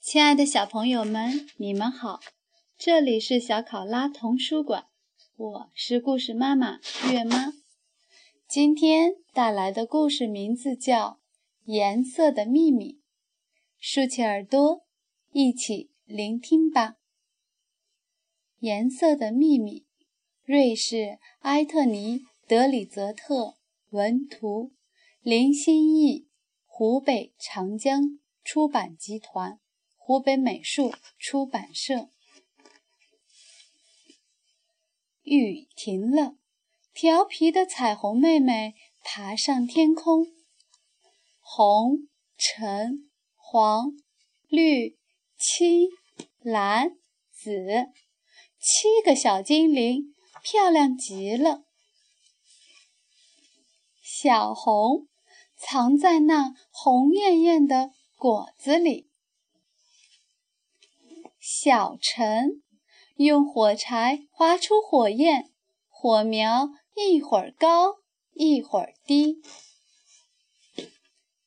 亲爱的小朋友们，你们好，这里是小考拉童书馆，我是故事妈妈月妈。今天带来的故事名字叫《颜色的秘密》，竖起耳朵，一起聆听吧。《颜色的秘密》，瑞士埃特尼·德里泽特文图，林心义，湖北长江出版集团。湖北美术出版社。雨停了，调皮的彩虹妹妹爬上天空。红、橙、黄、绿、青、蓝、紫，七个小精灵，漂亮极了。小红藏在那红艳艳的果子里。小陈用火柴划出火焰，火苗一会儿高一会儿低。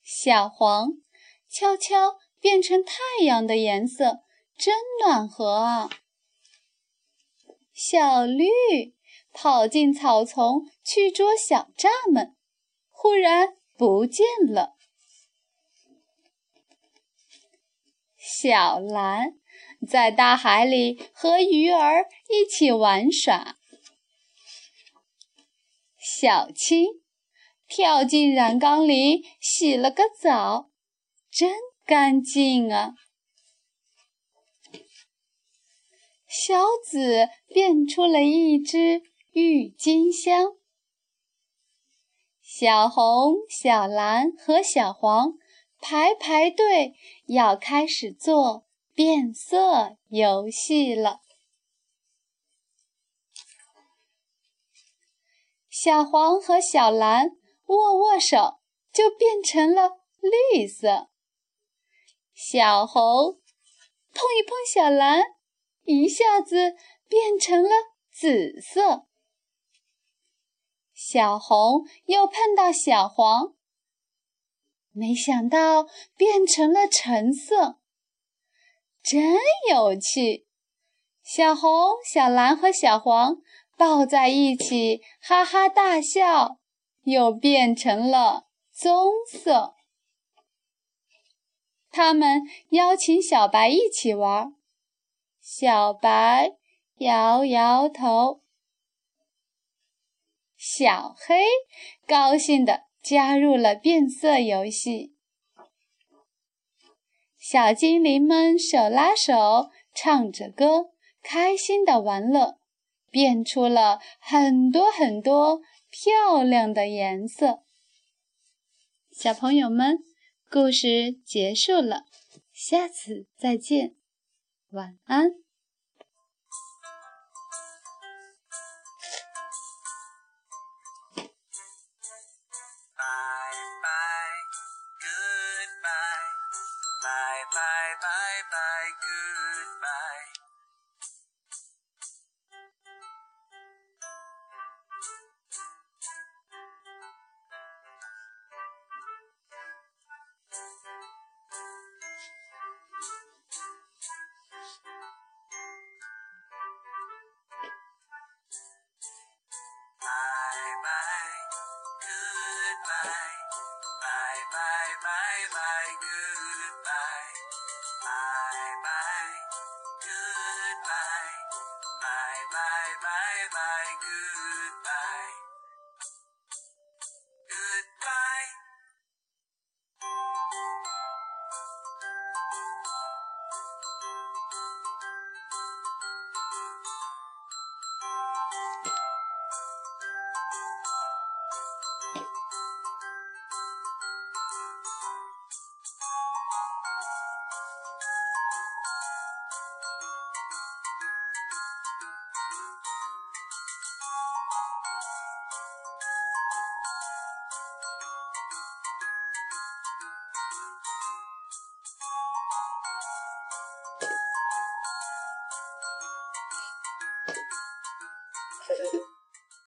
小黄悄悄变成太阳的颜色，真暖和啊！小绿跑进草丛去捉小蚱蜢，忽然不见了。小蓝。在大海里和鱼儿一起玩耍，小青跳进染缸里洗了个澡，真干净啊！小紫变出了一只郁金香，小红、小蓝和小黄排排队要开始做。变色游戏了，小黄和小蓝握握手，就变成了绿色。小红碰一碰小蓝，一下子变成了紫色。小红又碰到小黄，没想到变成了橙色。真有趣！小红、小蓝和小黄抱在一起，哈哈大笑，又变成了棕色。他们邀请小白一起玩，小白摇摇头。小黑高兴地加入了变色游戏。小精灵们手拉手，唱着歌，开心的玩乐，变出了很多很多漂亮的颜色。小朋友们，故事结束了，下次再见，晚安。久しぶり。